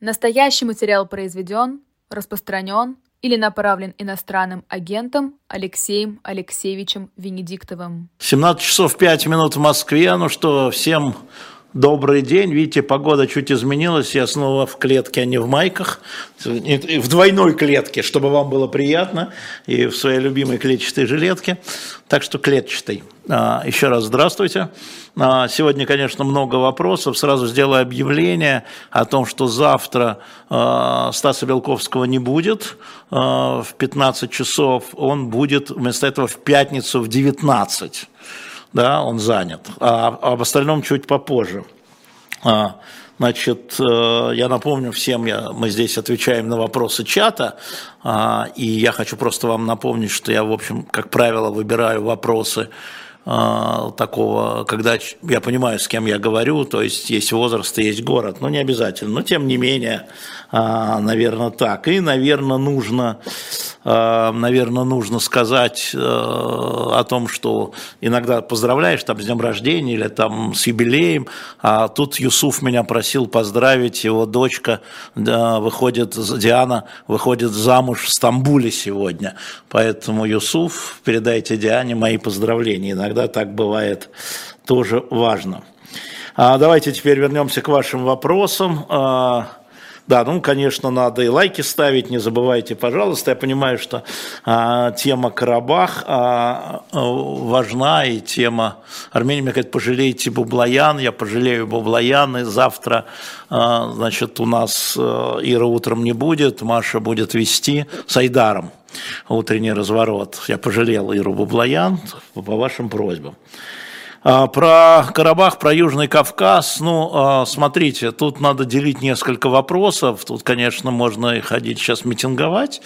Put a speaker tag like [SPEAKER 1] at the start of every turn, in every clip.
[SPEAKER 1] Настоящий материал произведен, распространен или направлен иностранным агентом Алексеем Алексеевичем Венедиктовым.
[SPEAKER 2] 17 часов 5 минут в Москве. Ну что, всем Добрый день. Видите, погода чуть изменилась. Я снова в клетке, а не в майках. В двойной клетке, чтобы вам было приятно. И в своей любимой клетчатой жилетке. Так что клетчатой. А, еще раз здравствуйте. А, сегодня, конечно, много вопросов. Сразу сделаю объявление о том, что завтра а, Стаса Белковского не будет. В 15 часов он будет вместо этого в пятницу в 19 да, он занят, а об остальном чуть попозже. А, значит, э, я напомню всем, я, мы здесь отвечаем на вопросы чата, а, и я хочу просто вам напомнить, что я, в общем, как правило, выбираю вопросы такого, когда я понимаю, с кем я говорю, то есть есть возраст и есть город, но не обязательно, но тем не менее, наверное, так. И, наверное, нужно Э, наверное, нужно сказать о том, что иногда поздравляешь там с днем рождения или там с юбилеем, а тут Юсуф меня просил поздравить, его дочка выходит, Диана выходит замуж в Стамбуле сегодня, поэтому Юсуф, передайте Диане мои поздравления, иногда так бывает тоже важно. А давайте теперь вернемся к вашим вопросам. А, да, ну, конечно, надо и лайки ставить, не забывайте, пожалуйста. Я понимаю, что а, тема Карабах а, важна, и тема Армении, мне говорят, пожалейте Бублаян, я пожалею Бублаян, и завтра, а, значит, у нас а, Ира утром не будет, Маша будет вести с Айдаром утренний разворот. Я пожалел Иру Бублаян по вашим просьбам. А, про Карабах, про Южный Кавказ, ну, а, смотрите, тут надо делить несколько вопросов. Тут, конечно, можно и ходить сейчас митинговать,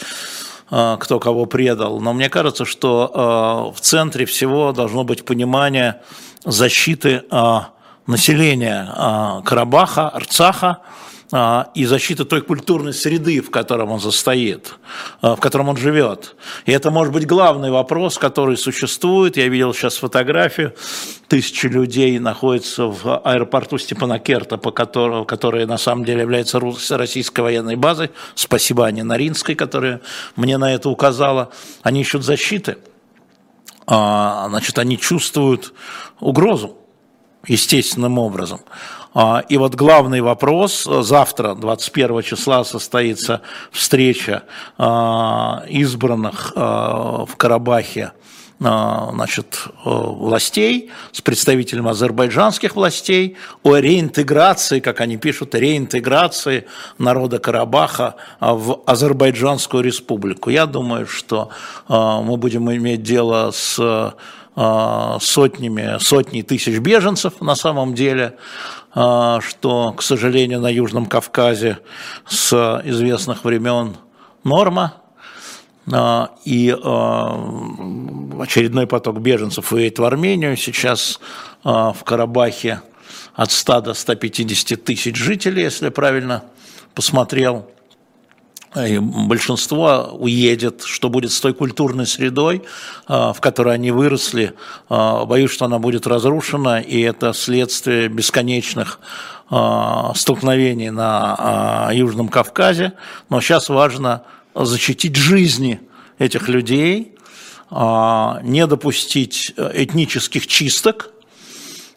[SPEAKER 2] а, кто кого предал. Но мне кажется, что в центре всего должно быть понимание защиты населения Карабаха, Арцаха, и защита той культурной среды, в котором он состоит, а, в котором он живет. И это может быть главный вопрос, который существует. Я видел сейчас фотографию. Тысячи людей находятся в аэропорту Степанакерта, по которому, который на самом деле является российской военной базой. Спасибо Ане Наринской, которая мне на это указала. Они ищут защиты. А, значит, они чувствуют угрозу естественным образом. А, и вот главный вопрос, завтра, 21 числа, состоится встреча а, избранных а, в Карабахе значит, властей с представителем азербайджанских властей о реинтеграции, как они пишут, реинтеграции народа Карабаха в Азербайджанскую республику. Я думаю, что мы будем иметь дело с сотнями, сотней тысяч беженцев на самом деле, что, к сожалению, на Южном Кавказе с известных времен норма, а, и а, очередной поток беженцев уедет в Армению. Сейчас в Карабахе от 100 до 150 тысяч жителей, если правильно посмотрел большинство уедет, что будет с той культурной средой, а, в которой они выросли. А, боюсь, что она будет разрушена, и это следствие бесконечных а, столкновений на Южном Кавказе. Но сейчас важно защитить жизни этих людей, не допустить этнических чисток,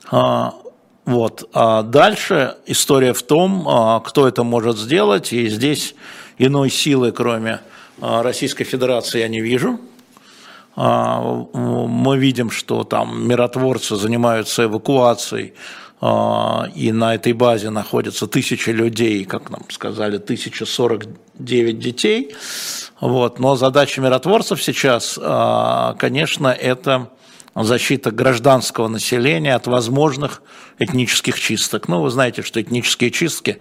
[SPEAKER 2] вот. А дальше история в том, кто это может сделать, и здесь иной силы, кроме а, Российской Федерации, я не вижу. А, мы видим, что там миротворцы занимаются эвакуацией, а, и на этой базе находятся тысячи людей, как нам сказали, 1049 детей. Вот. Но задача миротворцев сейчас, конечно, это защита гражданского населения от возможных этнических чисток. Ну, вы знаете, что этнические чистки,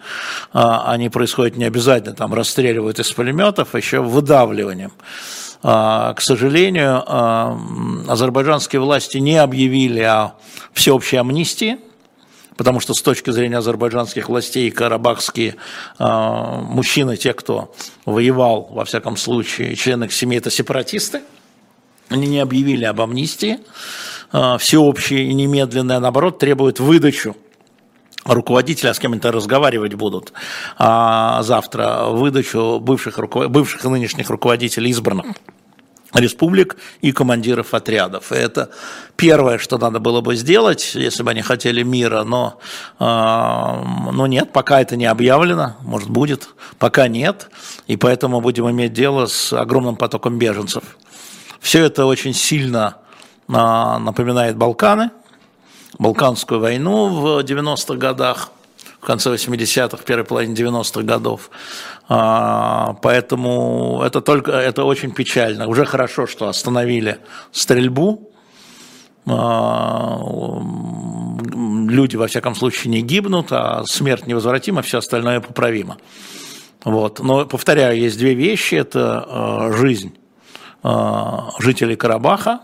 [SPEAKER 2] а, они происходят не обязательно, там расстреливают из пулеметов, а еще выдавливанием. А, к сожалению, а, азербайджанские власти не объявили о всеобщей амнистии, потому что с точки зрения азербайджанских властей карабахские мужчины, те, кто воевал, во всяком случае, члены их семьи, это сепаратисты – они не объявили об амнистии, а, всеобщей и немедленной, а наоборот требуют выдачу руководители, а с кем-то разговаривать будут а, завтра, выдачу бывших, бывших и нынешних руководителей избранных республик и командиров отрядов. И это первое, что надо было бы сделать, если бы они хотели мира, но, э, но нет, пока это не объявлено, может будет, пока нет, и поэтому будем иметь дело с огромным потоком беженцев. Все это очень сильно э, напоминает Балканы, Балканскую войну в 90-х годах, в конце 80-х, в первой половине 90-х годов. А, поэтому это только это очень печально. Уже хорошо, что остановили стрельбу. А, люди, во всяком случае, не гибнут, а смерть невозвратима, все остальное поправимо. Вот. Но, повторяю, есть две вещи. Это а, жизнь жителей Карабаха,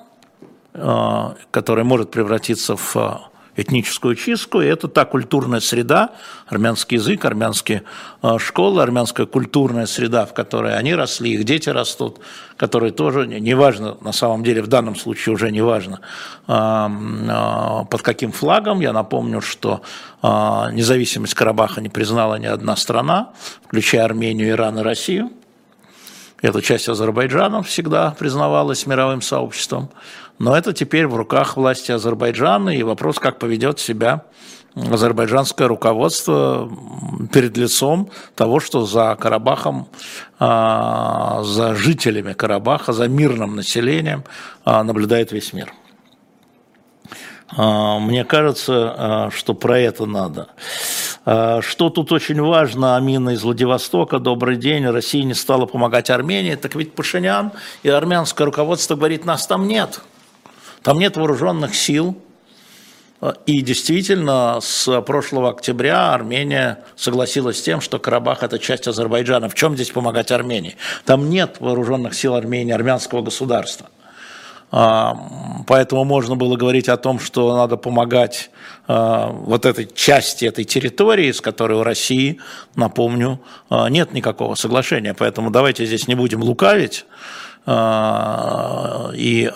[SPEAKER 2] которая может превратиться в этническую чистку, и это та культурная среда, армянский язык, армянские э, школы, армянская культурная среда, в которой они росли, их дети растут, которые тоже, неважно, на самом деле в данном случае уже неважно, э, э, под каким флагом, я напомню, что независимость Карабаха не признала ни одна страна, включая Армению, Иран и Россию, эта часть Азербайджана всегда признавалась мировым сообществом. Но это теперь в руках власти Азербайджана, и вопрос, как поведет себя азербайджанское руководство перед лицом того, что за Карабахом, а, за жителями Карабаха, за мирным населением а, наблюдает весь мир. А, мне кажется, что про это надо. Что тут очень важно, Амина из Владивостока, добрый день, Россия не стала помогать Армении, так ведь Пашинян и армянское руководство говорит, нас там нет – там нет вооруженных сил, и действительно, с прошлого октября Армения согласилась с тем, что Карабах – это часть Азербайджана. В чем здесь помогать Армении? Там нет вооруженных сил Армении, армянского государства. А, поэтому можно было говорить о том, что надо помогать а, вот этой части этой территории, с которой у России, напомню, а, нет никакого соглашения. Поэтому давайте здесь не будем лукавить. И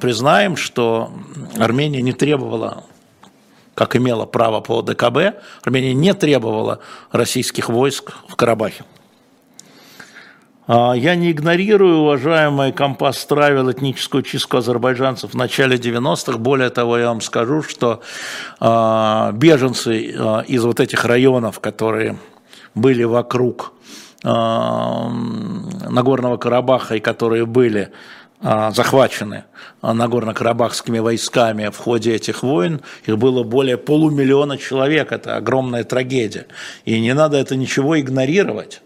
[SPEAKER 2] признаем, что Армения не требовала как имела право по ДКБ, Армения не требовала российских войск в Карабахе. А, я не игнорирую, уважаемый компас Травел, этническую чистку азербайджанцев в начале 90-х. Более того, я вам скажу, что беженцы из вот этих районов, которые были вокруг Нагорного Карабаха и которые были а, захвачены Нагорно-Карабахскими войсками в ходе этих войн, их было более полумиллиона человек, это огромная трагедия. И не надо это ничего игнорировать,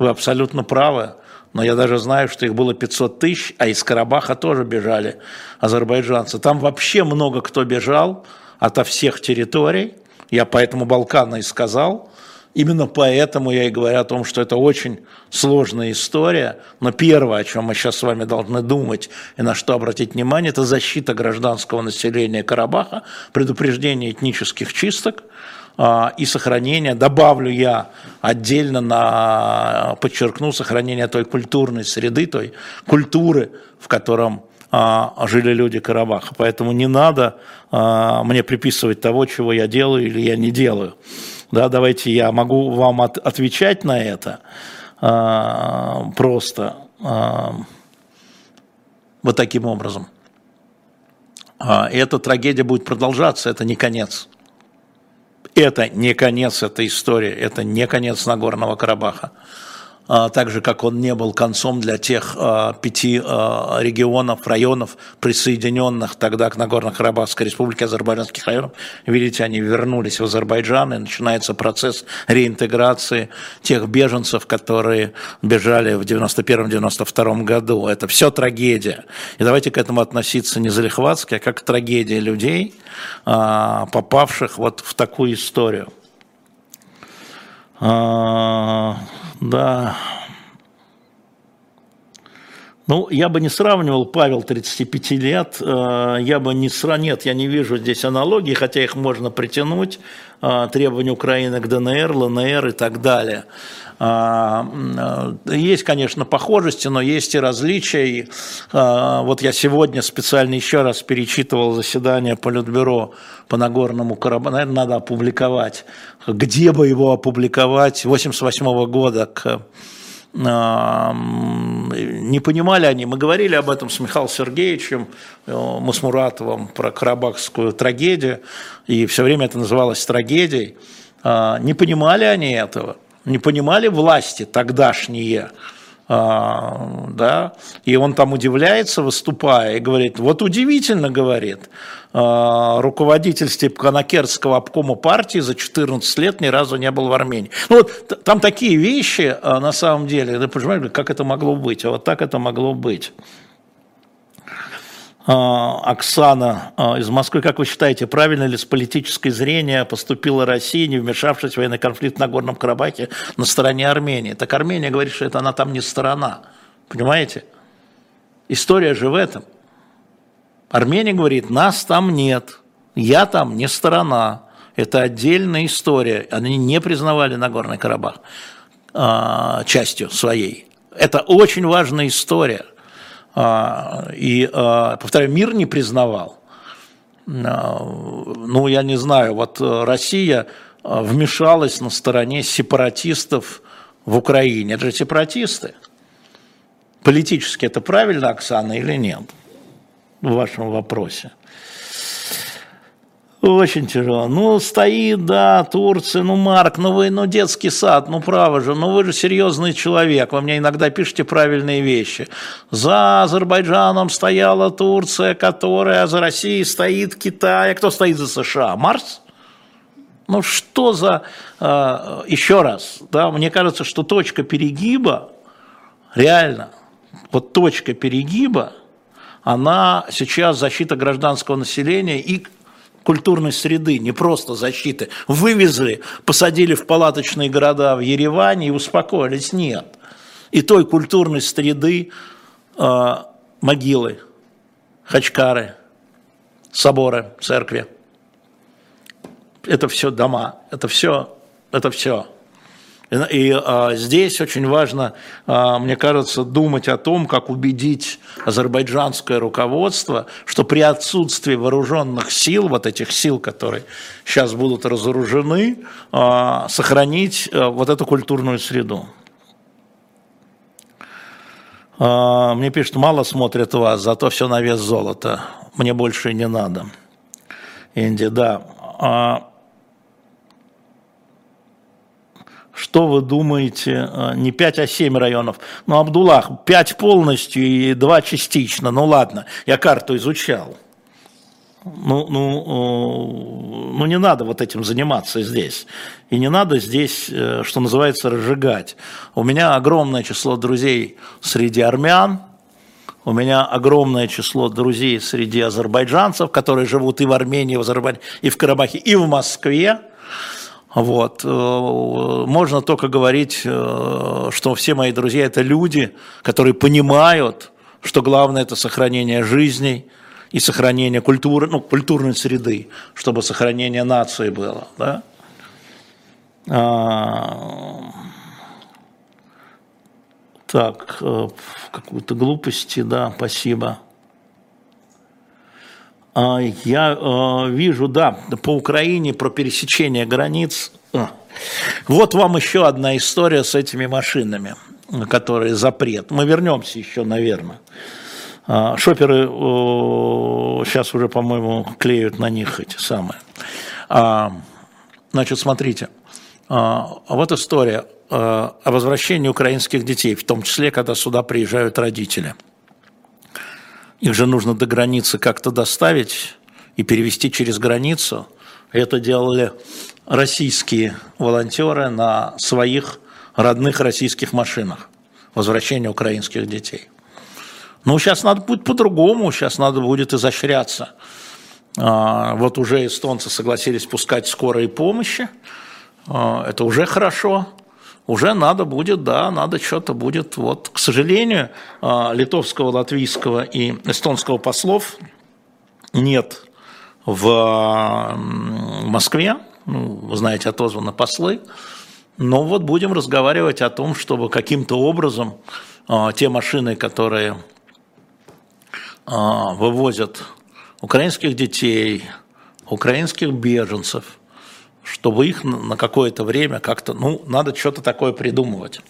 [SPEAKER 2] вы абсолютно правы, но я даже знаю, что их было 500 тысяч, а из Карабаха тоже бежали азербайджанцы. Там вообще много кто бежал ото всех территорий, я поэтому Балканы и сказал, Именно поэтому я и говорю о том, что это очень сложная история. Но первое, о чем мы сейчас с вами должны думать и на что обратить внимание, это защита гражданского населения Карабаха, предупреждение этнических чисток и сохранение, добавлю я отдельно на, подчеркну, сохранение той культурной среды, той культуры, в котором а, жили люди Карабаха. Поэтому не надо а, мне приписывать того, чего я делаю или я не делаю да, давайте я могу вам от, отвечать на это а, просто а, вот таким образом. А, эта трагедия будет продолжаться, это не конец. Это не конец этой истории, это не конец Нагорного Карабаха. А, так же, как он не был концом для тех а, пяти а, регионов, районов, присоединенных тогда к Нагорно-Карабахской республике, азербайджанских районов. Видите, они вернулись в Азербайджан, и начинается процесс реинтеграции тех беженцев, которые бежали в 91-92 году. Это все трагедия. И давайте к этому относиться не залихватски, а как трагедия людей, попавших вот в такую историю. Да. Ну, я бы не сравнивал Павел 35 лет, э, я бы не сравнил, нет, я не вижу здесь аналогии, хотя их можно притянуть, э, требования Украины к ДНР, ЛНР и так далее. А, э, есть, конечно, похожести, но есть и различия. И, вот я сегодня специально еще раз перечитывал заседание Политбюро по Нагорному Карабаху. Наверное, надо опубликовать. Где бы его опубликовать? 88 года к не понимали они. Мы говорили об этом с Михаилом Сергеевичем, э, мы с Муратовым про карабахскую трагедию, и все время это называлось трагедией. А, не понимали они этого, не понимали власти тогдашние, а, да, и он там удивляется, выступая, и говорит, вот удивительно, говорит, а, руководитель Степканакерского обкома партии за 14 лет ни разу не был в Армении. Ну вот там такие вещи, а, на самом деле, ты понимаешь, как это могло быть, а вот так это могло быть. Оксана из Москвы, как вы считаете, правильно ли с политической зрения поступила Россия, не вмешавшись в военный конфликт на Горном Карабахе на стороне Армении? Так Армения говорит, что это она там не сторона. Понимаете? История же в этом. Армения говорит, нас там нет, я там не сторона. Это отдельная история. Они не признавали Нагорный Карабах э, частью своей. Это очень важная история. А, и, а, повторяю, мир не признавал. А, ну, я не знаю, вот Россия вмешалась на стороне сепаратистов в Украине. Это же сепаратисты. Политически это правильно, Оксана, или нет? В вашем вопросе. Очень тяжело. Ну, стоит, да, Турция, ну, Марк, ну вы, ну, детский сад, ну, право же, ну, вы же серьезный человек, вы мне иногда пишете правильные вещи. За Азербайджаном стояла Турция, которая за Россией стоит Китай. А кто стоит за США? Марс? Ну, что за... Э, еще раз, да, мне кажется, что точка перегиба, реально, вот точка перегиба, она сейчас защита гражданского населения и культурной среды, не просто защиты. Вывезли, посадили в палаточные города в Ереване и успокоились. Нет. И той культурной среды э, могилы, хачкары, соборы, церкви. Это все дома, это все, это все. И а, здесь очень важно, а, мне кажется, думать о том, как убедить азербайджанское руководство, что при отсутствии вооруженных сил, вот этих сил, которые сейчас будут разоружены, а, сохранить а, вот эту культурную среду. А, мне пишут, мало смотрят вас, зато все на вес золота. Мне больше не надо. Инди, да. А, Что вы думаете, э, не 5, а 7 районов? Ну, Абдуллах, 5 полностью и 2 частично. Ну, ладно, я карту изучал. Ну, ну, ну, не надо вот этим заниматься здесь. И не надо здесь, э, что называется, разжигать. У меня огромное число друзей среди армян, у меня огромное число друзей среди азербайджанцев, которые живут и в Армении, и в Азербайджане, и в Карабахе, и в Москве. Вот. Э, можно только говорить, э, что все мои друзья – это люди, которые понимают, что главное – это сохранение жизней и сохранение культуры, ну, культурной среды, чтобы сохранение нации было. Да? А, так, э, какую-то глупости, да, спасибо. А, я э, вижу, да, по Украине про пересечение границ. А, вот вам еще одна история с этими машинами, которые запрет. Мы вернемся еще, наверное. А, шоперы сейчас уже, по-моему, клеют на них эти самые. Значит, смотрите, вот история о возвращении украинских детей, в том числе, когда сюда приезжают родители – их же нужно до границы как-то доставить и перевести через границу. Это делали российские волонтеры на своих родных российских машинах. Возвращение украинских детей. Ну, сейчас надо будет по-другому, сейчас надо будет изощряться. А, вот уже эстонцы согласились пускать скорые помощи. А, это уже хорошо. Уже надо будет, да, надо что-то будет. Вот, к сожалению, а, литовского, латвийского и эстонского послов нет в Москве. Ну, вы знаете, отозваны послы. Но вот будем разговаривать о том, чтобы каким-то образом а, те машины, которые а, вывозят украинских детей, украинских беженцев, чтобы их на какое-то время как-то, ну, надо что-то такое придумывать.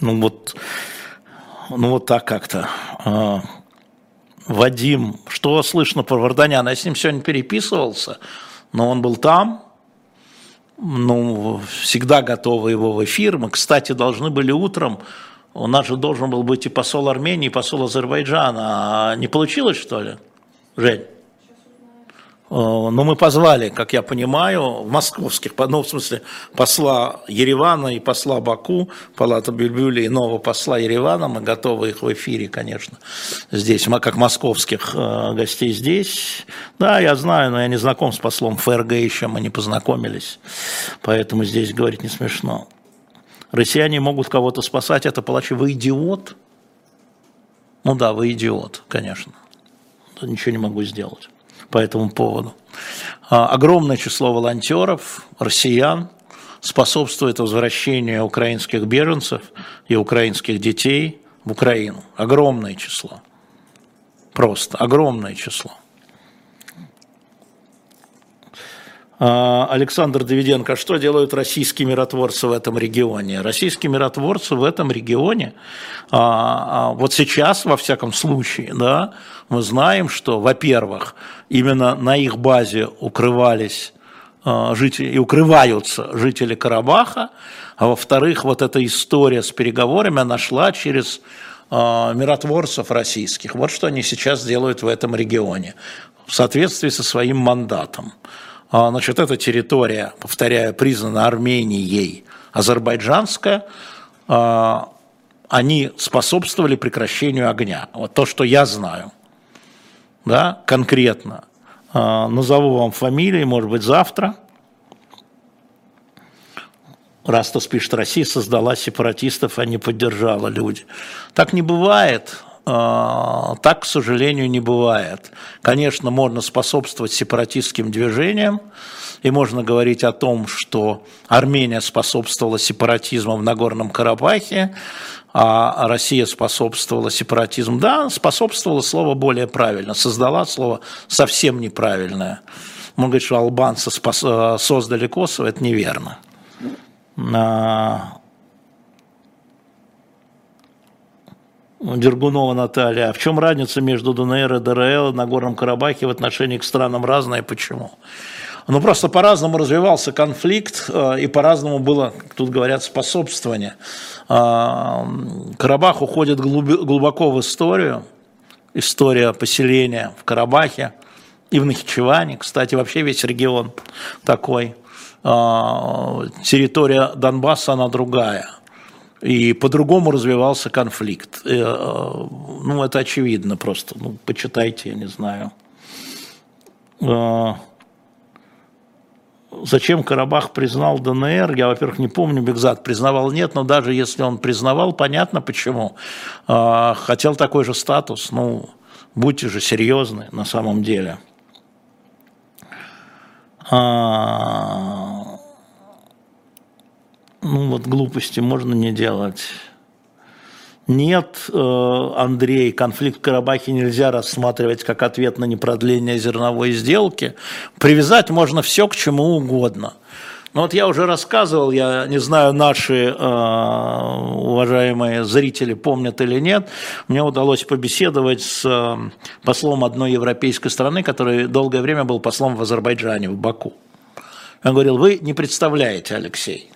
[SPEAKER 2] Ну вот, ну вот так как-то. А, Вадим, что слышно про Варданяна? Я с ним сегодня переписывался, но он был там, ну, всегда готовы его в эфир. Мы, кстати, должны были утром, у нас же должен был быть и посол Армении, и посол Азербайджана. А не получилось, что ли, Жень? Э, Но мы позвали, как я понимаю, московских, ну, в смысле, посла Еревана и посла Баку, Палата Бюльбюля и нового посла Еревана. Мы готовы их в эфире, конечно, здесь, как московских э, гостей здесь. Да, я знаю, но я не знаком с послом ФРГ еще, мы не познакомились, поэтому здесь говорить не смешно. Россияне могут кого-то спасать, это палачи. Вы идиот? Ну да, вы идиот, конечно. Ничего не могу сделать по этому поводу. А, огромное число волонтеров, россиян, способствует возвращению украинских беженцев и украинских детей в Украину. Огромное число. Просто огромное число. А, Александр Давиденко, что делают российские миротворцы в этом регионе? Российские миротворцы в этом регионе, а, а, вот сейчас, во всяком случае, да, мы знаем, что, во-первых, именно на их базе укрывались жители и укрываются жители Карабаха, а во-вторых, вот эта история с переговорами, она шла через миротворцев российских. Вот что они сейчас делают в этом регионе в соответствии со своим мандатом. А, значит, эта территория, повторяю, признана Арменией, азербайджанская, а, они способствовали прекращению огня. Вот то, что я знаю, да, конкретно. А, назову вам фамилии, может быть, завтра. Растас пишет, Россия создала сепаратистов, а не поддержала люди. Так не бывает. А, так, к сожалению, не бывает. Конечно, можно способствовать сепаратистским движениям, и можно говорить о том, что Армения способствовала сепаратизму в Нагорном Карабахе, а Россия способствовала сепаратизму. Да, способствовала слово более правильно, создала слово совсем неправильное. Можно говорить, что албанцы э, создали Косово, это неверно. Дергунова Наталья. А в чем разница между ДНР и ДРЛ на Горном Карабахе в отношении к странам разная? Почему? Ну, просто по-разному развивался конфликт, э, и по-разному было, тут говорят, способствование. А, Карабах уходит глубоко в историю, история поселения в Карабахе и в Нахичеване, кстати, вообще весь регион такой. А, территория Донбасса, она другая – и по-другому развивался конфликт. Э, ну, это очевидно просто. Ну, почитайте, я не знаю. Э, зачем Карабах признал ДНР? Я, во-первых, не помню, Бекзат признавал, нет, но даже если он признавал, понятно почему. Э, хотел такой же статус, ну, будьте же серьезны на самом деле. Ну вот глупости можно не делать. Нет, э, Андрей, конфликт в Карабахе нельзя рассматривать как ответ на непродление зерновой сделки. Привязать можно все к чему угодно. Но вот я уже рассказывал, я не знаю, наши э, уважаемые зрители помнят или нет, мне удалось побеседовать с э, послом одной европейской страны, который долгое время был послом в Азербайджане, в Баку. Он говорил, вы не представляете, Алексей,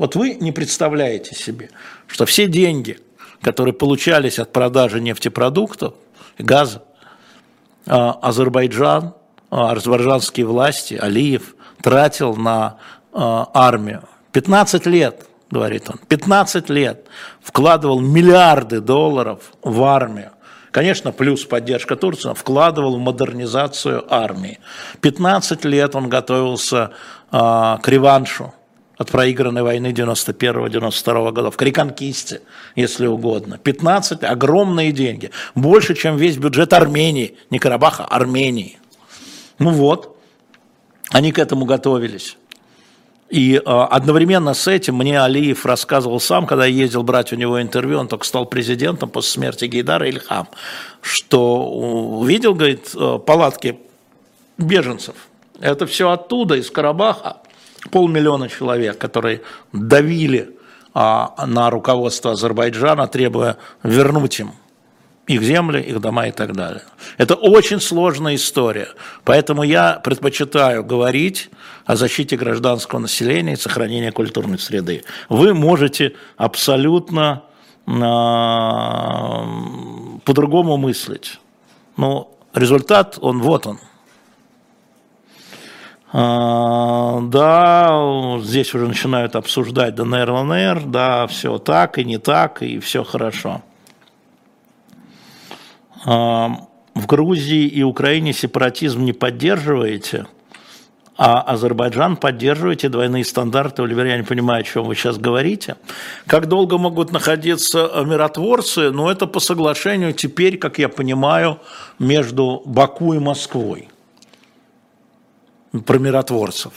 [SPEAKER 2] вот вы не представляете себе, что все деньги, которые получались от продажи нефтепродуктов, газа, а, Азербайджан, а, азербайджанские власти, Алиев тратил на а, армию. 15 лет, говорит он, 15 лет вкладывал миллиарды долларов в армию. Конечно, плюс поддержка Турции, вкладывал в модернизацию армии. 15 лет он готовился к реваншу от проигранной войны 91-92 годов, к реконкисте, если угодно. 15 – огромные деньги, больше, чем весь бюджет Армении, не Карабаха, Армении. Ну вот, они к этому готовились. И э, одновременно с этим мне Алиев рассказывал сам, когда я ездил брать у него интервью, он только стал президентом после смерти Гейдара Ильхам, что увидел, говорит, э, палатки беженцев. Это все оттуда, из Карабаха. Полмиллиона человек, которые давили а, на руководство Азербайджана, требуя вернуть им их земли, их дома и так далее. Это очень сложная история. Поэтому я предпочитаю говорить о защите гражданского населения и сохранении культурной среды. Вы можете абсолютно э, по-другому мыслить. Но результат, он вот он. А, да, здесь уже начинают обсуждать ДНР, ЛНР, да, все так и не так, и все хорошо. В Грузии и Украине сепаратизм не поддерживаете, а Азербайджан поддерживаете двойные стандарты, Оливер, я не понимаю, о чем вы сейчас говорите. Как долго могут находиться миротворцы? Ну, это по соглашению теперь, как я понимаю, между Баку и Москвой про миротворцев.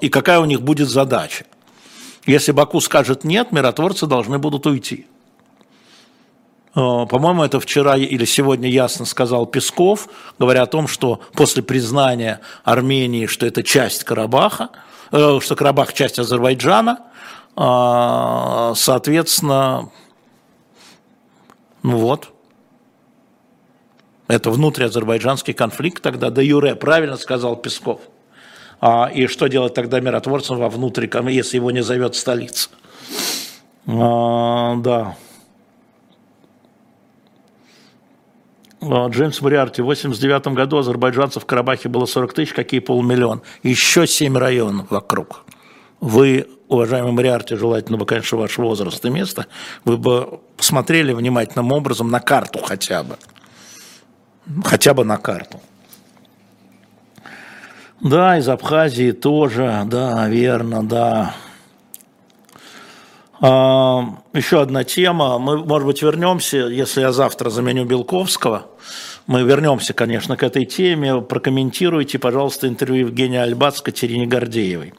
[SPEAKER 2] И какая у них будет задача? Если Баку скажет нет, миротворцы должны будут уйти. Э, по-моему, это вчера или сегодня ясно сказал Песков, говоря о том, что после признания Армении, что это часть Карабаха, э, что Карабах часть Азербайджана, э, соответственно, ну вот, это внутриазербайджанский конфликт тогда, да юре, правильно сказал Песков. А, и что делать тогда миротворцам во внутри, если его не зовет столица? А, да. А, Джеймс Мариарти, в 89 году азербайджанцев в Карабахе было 40 тысяч, какие полмиллиона. Еще 7 районов вокруг. Вы, уважаемый Мариарти, желательно бы, конечно, ваш возраст и место, вы бы посмотрели внимательным образом на карту хотя бы. Хотя бы на карту. Да, из Абхазии тоже, да, верно, да. А, еще одна тема. Мы, может быть, вернемся, если я завтра заменю Белковского. Мы вернемся, конечно, к этой теме. Прокомментируйте, пожалуйста, интервью Евгения Альбац с Катерине Гордеевой.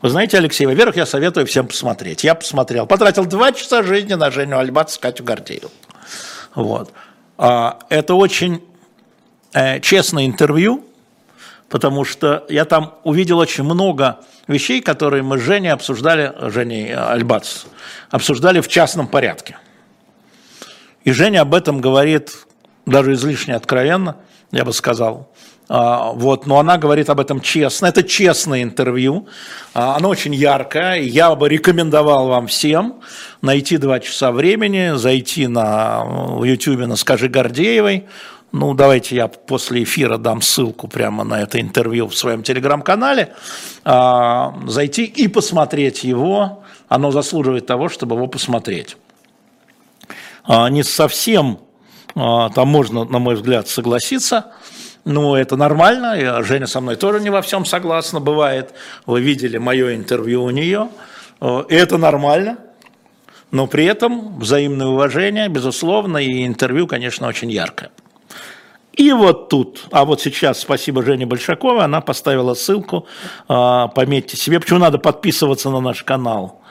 [SPEAKER 2] Вы знаете, Алексей, во-первых, я советую всем посмотреть. Я посмотрел. Потратил два часа жизни на Женю Альбац с Катю Гордееву. Вот. А, это очень э, честное интервью, потому что я там увидел очень много вещей, которые мы с Женей обсуждали, Женей Альбац, обсуждали в частном порядке. И Женя об этом говорит даже излишне откровенно, я бы сказал. А, вот, но она говорит об этом честно. Это честное интервью. А, оно очень яркое. Я бы рекомендовал вам всем найти два часа времени, зайти на в YouTube на «Скажи Гордеевой», ну, давайте я после эфира дам ссылку прямо на это интервью в своем телеграм-канале, а, зайти и посмотреть его. Оно заслуживает того, чтобы его посмотреть. А, не совсем, а, там можно, на мой взгляд, согласиться, но это нормально, Женя со мной тоже не во всем согласна, бывает. Вы видели мое интервью у нее, и это нормально, но при этом взаимное уважение, безусловно, и интервью, конечно, очень яркое. И вот тут, а вот сейчас, спасибо Жене Большаковой, она поставила ссылку, а, пометьте себе, почему надо подписываться на наш канал.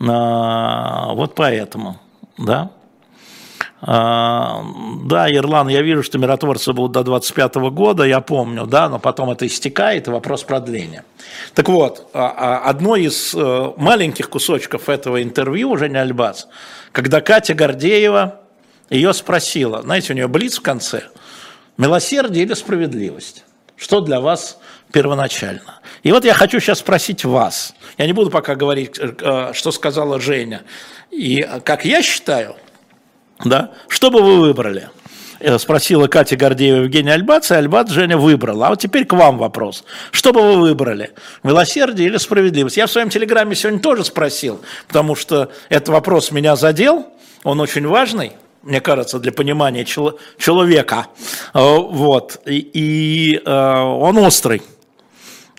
[SPEAKER 2] А, вот поэтому, да. А, да, Ерлан, я вижу, что миротворцы будут до 25 года, я помню, да, но потом это истекает, и вопрос продления. Так вот, одно из э, маленьких кусочков этого интервью Женя Альбац, когда Катя Гордеева ее спросила, знаете, у нее блиц в конце – Милосердие или справедливость? Что для вас первоначально? И вот я хочу сейчас спросить вас. Я не буду пока говорить, э, э, что сказала Женя. И как я считаю, да, что бы вы выбрали? Э, спросила Катя Гордеева Евгения Альбац, и Альбац Женя выбрала. А вот теперь к вам вопрос. Что бы вы выбрали? Милосердие или справедливость? Я в своем телеграме сегодня тоже спросил, потому что этот вопрос меня задел, он очень важный мне кажется, для понимания чел- человека. Э, вот. И, и э, он острый.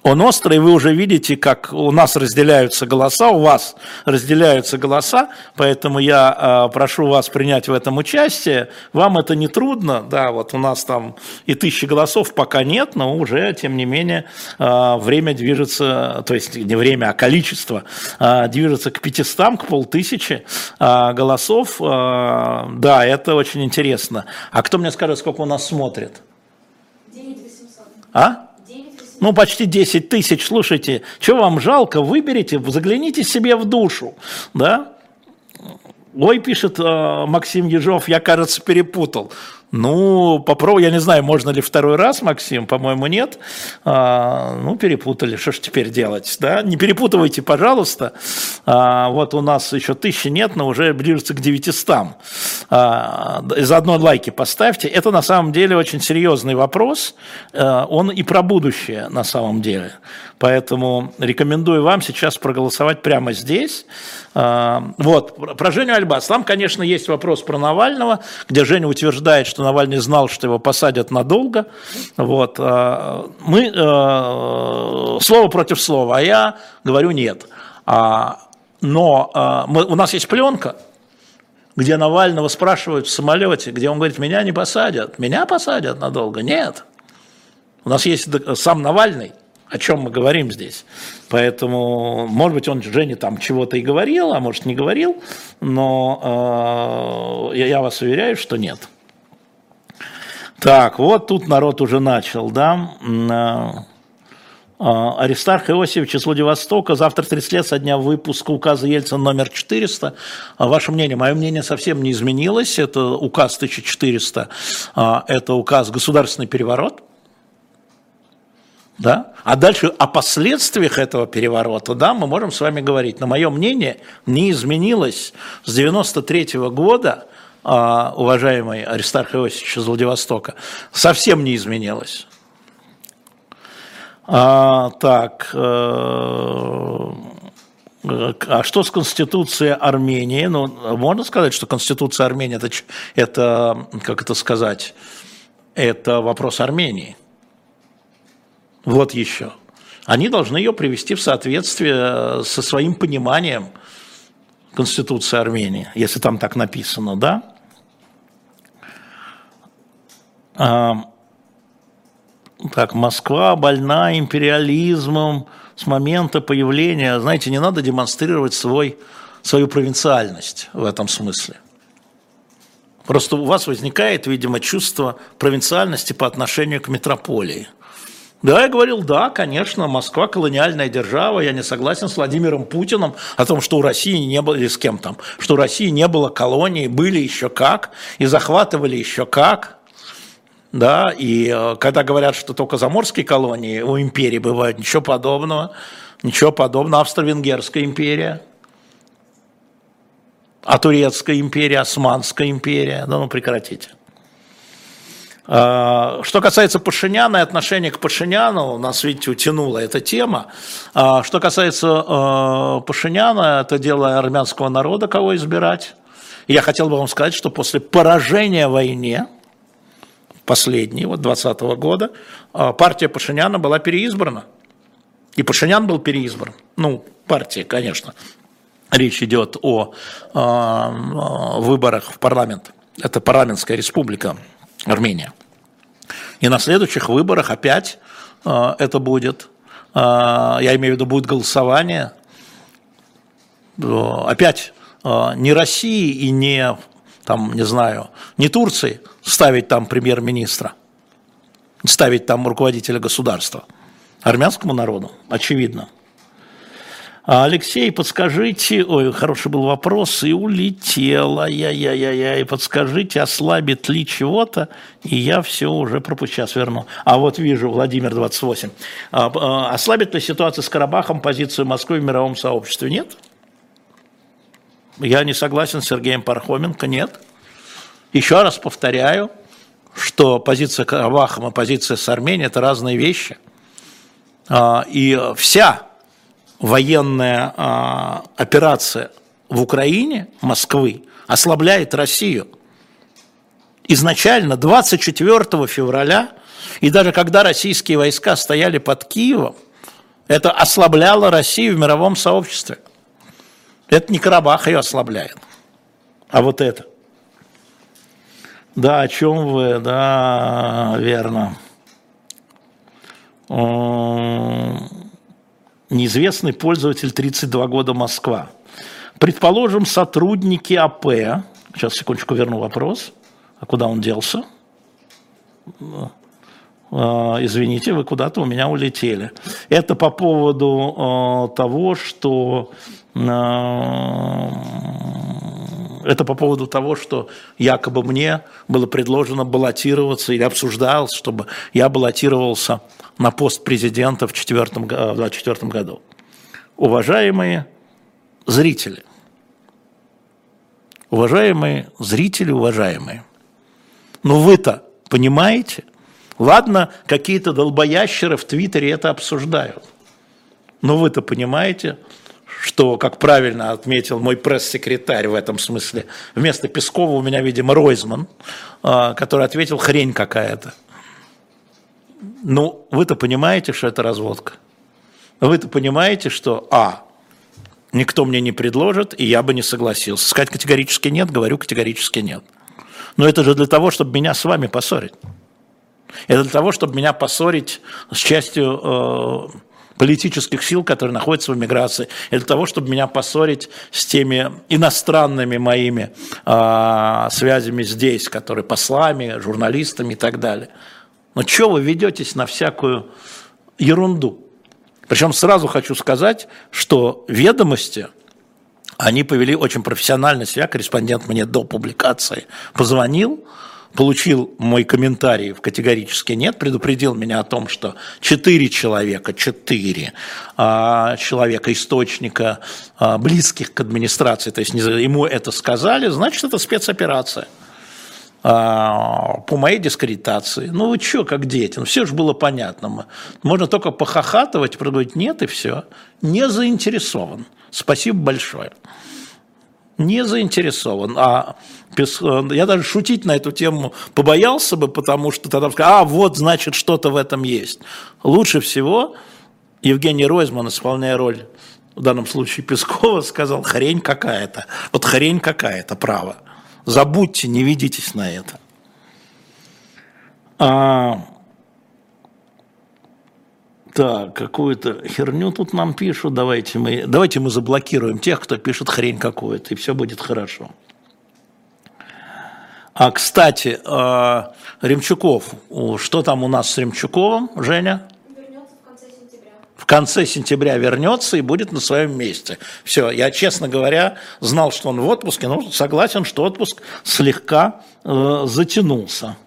[SPEAKER 2] Он острый, вы уже видите, как у нас разделяются голоса, у вас разделяются голоса, поэтому я э, прошу вас принять в этом участие. Вам это не трудно, да, вот у нас там и тысячи голосов пока нет, но уже, тем не менее, э, время движется, то есть не время, а количество э, движется к 500, к полтысячи э, голосов. Э, да, это очень интересно. А кто мне скажет, сколько у нас смотрит? 9800. А? Ну, почти 10 тысяч, слушайте, что вам жалко, выберите, загляните себе в душу, да? Ой, пишет э, Максим Ежов, я, кажется, перепутал. Ну, попробуй, я не знаю, можно ли второй раз, Максим, по-моему, нет. А, ну, перепутали, что ж теперь делать, да? Не перепутывайте, пожалуйста. А, вот у нас еще тысячи нет, но уже ближется к 900. А, заодно лайки поставьте. Это на самом деле очень серьезный вопрос. А, он и про будущее на самом деле. Поэтому рекомендую вам сейчас проголосовать прямо здесь. А, вот, про Женю Альбас. Там, конечно, есть вопрос про Навального, где Женя утверждает, что Навальный знал, что его посадят надолго. Вот. А, мы э, слово против слова, а я говорю нет. А, но мы, у нас есть пленка, где Навального спрашивают в самолете, где он говорит, меня не посадят. Меня посадят надолго? Нет. У нас есть сам Навальный – о чем мы говорим здесь. Поэтому, может быть, он Жене там чего-то и говорил, а может не говорил, но э, я вас уверяю, что нет. Так, вот тут народ уже начал, да. Э, Аристарх Иосифович из Владивостока. Завтра 30 лет со дня выпуска указа Ельцина номер 400. Ваше мнение? Мое мнение совсем не изменилось. Это указ 1400. Это указ «Государственный переворот». Да? А дальше о последствиях этого переворота, да, мы можем с вами говорить. Но мое мнение не изменилось с 93 -го года, а, уважаемый Аристарх Иосифович из Владивостока, совсем не изменилось. А, так, э, а что с Конституцией Армении? Ну, можно сказать, что Конституция Армении это, это как это сказать, это вопрос Армении – вот еще. Они должны ее привести в соответствие э, со своим пониманием Конституции Армении, если там так написано, да? А, так, Москва больна империализмом с момента появления. Знаете, не надо демонстрировать свой, свою провинциальность в этом смысле. Просто у вас возникает, видимо, чувство провинциальности по отношению к метрополии. Да, я говорил, да, конечно, Москва колониальная держава, я не согласен с Владимиром Путиным о том, что у России не было, или с кем там, что у России не было колонии, были еще как, и захватывали еще как, да, и э, когда говорят, что только заморские колонии у империи бывают, ничего подобного, ничего подобного, Австро-Венгерская империя, а Турецкая империя, Османская империя, да ну прекратите. А, что касается Пашиняна и отношения к Пашиняну, нас, видите, утянула эта тема. А, что касается а, Пашиняна, это дело армянского народа, кого избирать. Я хотел бы вам сказать, что после поражения в войне, последней, вот 20 года, партия Пашиняна была переизбрана. И Пашинян был переизбран. Ну, партия, конечно. Речь идет о выборах в парламент. Это парламентская республика Армения. И на следующих выборах опять э, это будет, э, я имею в виду, будет голосование, э, опять э, не России и не, там, не знаю, не Турции ставить там премьер-министра, ставить там руководителя государства, армянскому народу, очевидно – Алексей, подскажите, ой, хороший был вопрос, и улетел, ай-яй-яй-яй, подскажите, ослабит ли чего-то, и я все уже пропущу, сейчас верну. А вот вижу, Владимир 28. А, а, ослабит ли ситуация с Карабахом позицию Москвы в мировом сообществе? Нет. Я не согласен с Сергеем Пархоменко, нет. Еще раз повторяю, что позиция Карабахом и позиция с Арменией – это разные вещи. А, и вся военная а, операция в Украине, Москвы, ослабляет Россию. Изначально 24 февраля, и даже когда российские войска стояли под Киевом, Это ослабляло Россию в мировом сообществе. Это не Карабах ее ослабляет, а вот это. Да, о чем вы, да, верно. Неизвестный пользователь 32 года Москва. Предположим, сотрудники АП, сейчас секундочку верну вопрос, а куда он делся? А, извините, вы куда-то у меня улетели. Это по поводу а, того, что а, это по поводу того, что якобы мне было предложено баллотироваться или обсуждалось, чтобы я баллотировался на пост президента в 2024 году. Уважаемые зрители, уважаемые зрители, уважаемые, ну вы-то понимаете – Ладно, какие-то долбоящеры в Твиттере это обсуждают. Но вы-то понимаете, что, как правильно отметил мой пресс-секретарь в этом смысле, вместо Пескова у меня, видимо, Ройзман, а, который ответил хрень какая-то. Ну, вы-то понимаете, что это разводка. Вы-то понимаете, что, а, никто мне не предложит, и я бы не согласился. Сказать категорически нет, говорю категорически нет. Но это же для того, чтобы меня с вами поссорить. Это для того, чтобы меня поссорить с частью э, политических сил, которые находятся в эмиграции. Для того, чтобы меня поссорить с теми иностранными моими э, связями здесь, которые послами, журналистами и так далее. Но что вы ведетесь на всякую ерунду? Причем сразу хочу сказать, что ведомости, они повели очень профессионально себя. Корреспондент мне до публикации позвонил, получил мой комментарий в категорически нет, предупредил меня о том, что четыре человека, четыре а, человека источника а, близких к администрации, то есть ему это сказали, значит это спецоперация а, по моей дискредитации. Ну вы что, как дети? Ну все же было понятно. Можно только похохатывать, проговорить нет и все. Не заинтересован. Спасибо большое не заинтересован. А я даже шутить на эту тему побоялся бы, потому что тогда сказал, а вот, значит, что-то в этом есть. Лучше всего Евгений Ройзман, исполняя роль в данном случае Пескова, сказал, хрень какая-то. Вот хрень какая-то, право. Забудьте, не ведитесь на это. А, так, какую-то херню тут нам пишут. Давайте мы, давайте мы заблокируем тех, кто пишет хрень какую-то, и все будет хорошо. А, кстати, а, Ремчуков, что там у нас с Ремчуковым, Женя?
[SPEAKER 3] Вернется в конце сентября.
[SPEAKER 2] В конце сентября вернется и будет на своем месте. Все, я, честно говоря, знал, что он в отпуске, но согласен, что отпуск слегка э, затянулся.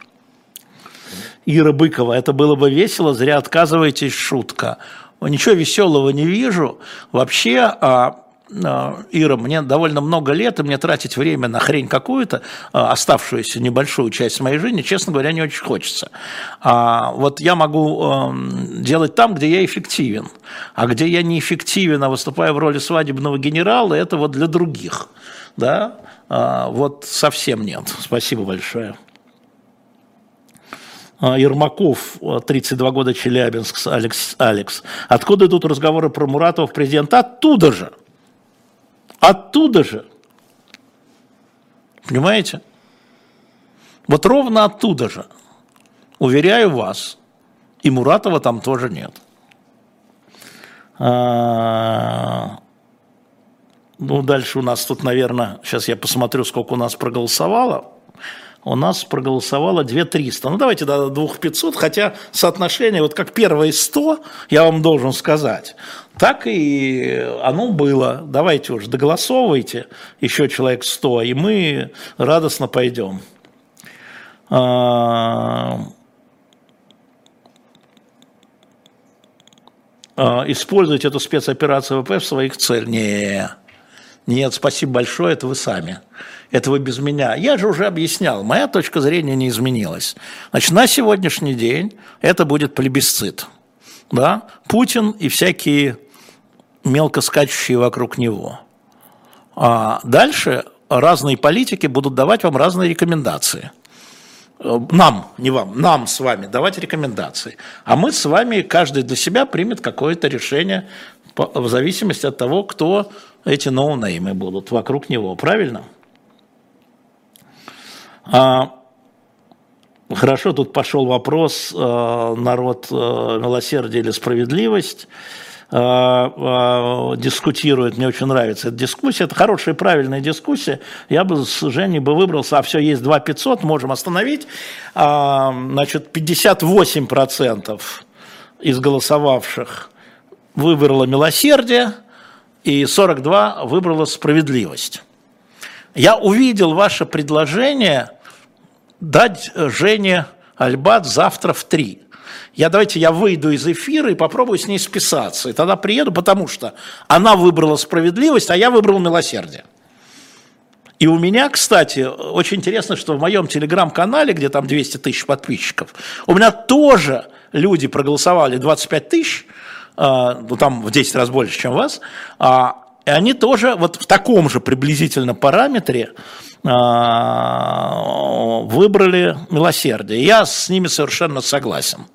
[SPEAKER 2] Ира Быкова, это было бы весело, зря отказываетесь, шутка. Ничего веселого не вижу. Вообще, а, а, Ира, мне довольно много лет, и мне тратить время на хрень какую-то, а, оставшуюся небольшую часть моей жизни, честно говоря, не очень хочется. А вот я могу делать там, где я эффективен. А где я неэффективен, а выступаю в роли свадебного генерала, это вот для других. Да? Вот совсем нет. Спасибо большое. А, Ермаков, 32 года, Челябинск, Алекс, Алекс. Откуда идут разговоры про Муратова в президента? Оттуда же. Оттуда же. Понимаете? Вот ровно оттуда же. Уверяю вас, и Муратова там тоже нет. А, ну, дальше у нас тут, наверное, сейчас я посмотрю, сколько у нас проголосовало у нас проголосовало 2300. Ну, давайте до 2500, хотя соотношение, вот как первые 100, я вам должен сказать, так и оно было. Давайте уж доголосовывайте, еще человек 100, и мы радостно пойдем. А, а, использовать эту спецоперацию ВП в своих целях. Нет, нет, спасибо большое, это вы сами это вы без меня. Я же уже объяснял, моя точка зрения не изменилась. Значит, на сегодняшний день это будет плебисцит. Да? Путин и всякие мелко скачущие вокруг него. А дальше разные политики будут давать вам разные рекомендации. э, нам, не вам, нам с вами давать рекомендации. А мы с вами, каждый для себя примет какое-то решение в зависимости от того, кто эти ноунеймы будут вокруг него. Правильно? А, хорошо, тут пошел вопрос, э, народ э, милосердие или справедливость. Э, дискутирует, мне очень нравится эта дискуссия, это хорошая правильная дискуссия, я бы с Женей бы выбрался, а все, есть 2 500, можем остановить, а, значит, 58% из голосовавших выбрало милосердие, и 42 выбрало справедливость. Я увидел ваше предложение дать Жене Альбат завтра в 3 я давайте я выйду из эфира и попробую с ней списаться. И тогда приеду, потому что она выбрала справедливость, а я выбрал милосердие. И у меня, кстати, очень интересно, что в моем телеграм-канале, где там 200 тысяч подписчиков, у меня тоже люди проголосовали 25 тысяч, ну там в 10 раз больше, чем вас, а, и они тоже вот в таком же приблизительно параметре а, выбрали милосердие. Я с ними совершенно согласен.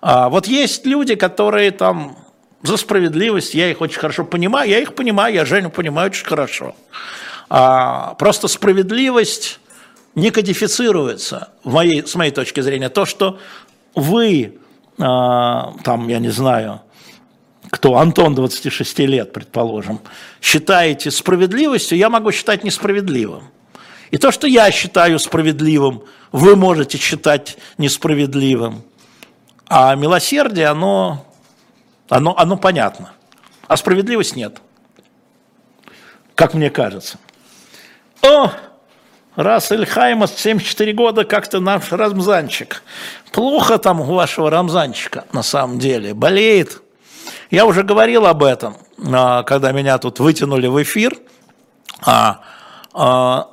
[SPEAKER 2] А вот есть люди, которые там за справедливость, я их очень хорошо понимаю, я их понимаю, я Женю понимаю очень хорошо. А, просто справедливость не кодифицируется, в моей, с моей точки зрения, то, что вы, а, там, я не знаю, кто, Антон 26 лет, предположим, считаете справедливостью, я могу считать несправедливым. И то, что я считаю справедливым, вы можете считать несправедливым. А милосердие, оно, оно, оно понятно. А справедливость нет. Как мне кажется. О, раз Эльхаймас 74 года, как-то наш Рамзанчик. Плохо там у вашего Рамзанчика на самом деле. Болеет. Я уже говорил об этом, а, когда меня тут вытянули в эфир. А, а,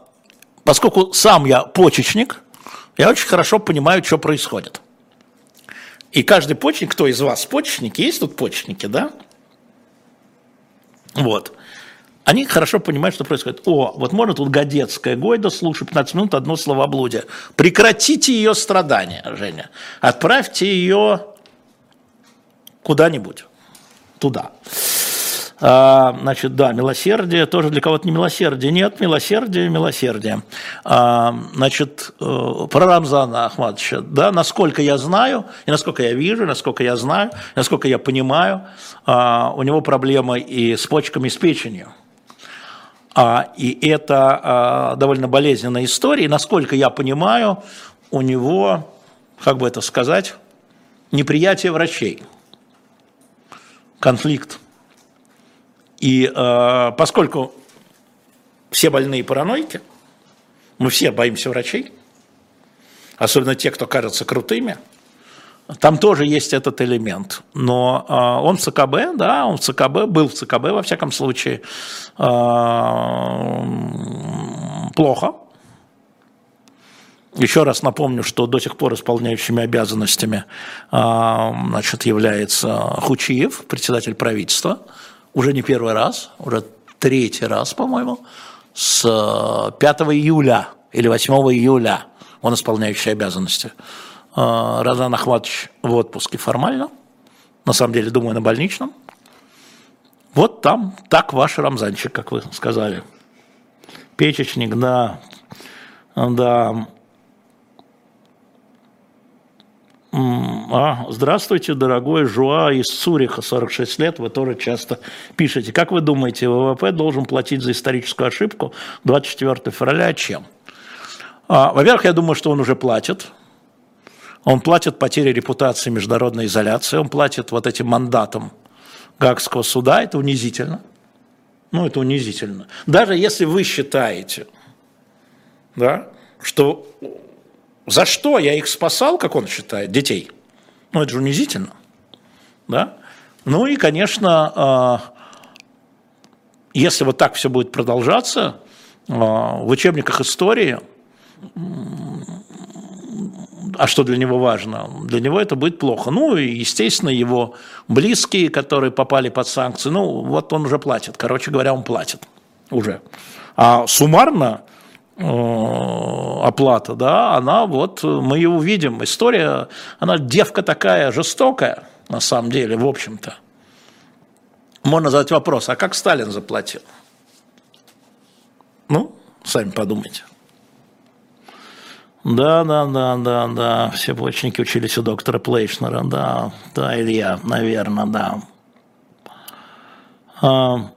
[SPEAKER 2] поскольку сам я почечник, я очень хорошо понимаю, что происходит. И каждый почечник, кто из вас почечники, есть тут почечники, да? Вот. Они хорошо понимают, что происходит. О, вот можно тут Годецкая Гойда слушать 15 минут одно словоблудие. Прекратите ее страдания, Женя. Отправьте ее куда-нибудь туда. А, значит, да, милосердие тоже для кого-то не милосердие. Нет, милосердие, милосердие. А, значит, э, про Рамзана Ахматовича, да, насколько я знаю, и насколько я вижу, насколько я знаю, насколько я понимаю, а, у него проблемы и с почками, и с печенью. И это довольно болезненная история. И насколько я понимаю, у него, как бы это сказать, неприятие врачей, конфликт и э, поскольку все больные параноики, мы все боимся врачей, особенно те, кто кажется крутыми, там тоже есть этот элемент. Но э, он в ЦКБ, да, он в ЦКБ, был в ЦКБ во всяком случае, э, плохо. Еще раз напомню, что до сих пор исполняющими обязанностями э, значит, является Хучиев, председатель правительства уже не первый раз, уже третий раз, по-моему, с 5 э, июля или 8 июля он исполняющий обязанности. Э, Разан Ахматович в отпуске формально, на самом деле, думаю, на больничном. Вот там так ваш Рамзанчик, как вы сказали. Печечник, да, да, А, здравствуйте, дорогой Жуа из Цуриха, 46 лет, вы тоже часто пишете. Как вы думаете, ВВП должен платить за историческую ошибку 24 февраля чем? А, во-первых, я думаю, что он уже платит. Он платит потери репутации международной изоляции, он платит вот этим мандатом Гагского суда, это унизительно. Ну, это унизительно. Даже если вы считаете, да, что за что я их спасал, как он считает, детей? Ну, это же унизительно. Да? Ну и, конечно, а, если вот так все будет продолжаться, а, в учебниках истории, а что для него важно? Для него это будет плохо. Ну и, естественно, его близкие, которые попали под санкции, ну вот он уже платит. Короче говоря, он платит уже. А суммарно оплата, да, она вот, мы ее увидим. История, она девка такая жестокая, на самом деле, в общем-то. Можно задать вопрос, а как Сталин заплатил? Ну, сами подумайте. Да, да, да, да, да. Все блочники учились у доктора Плейшнера, да, да, Илья, наверное, да. А...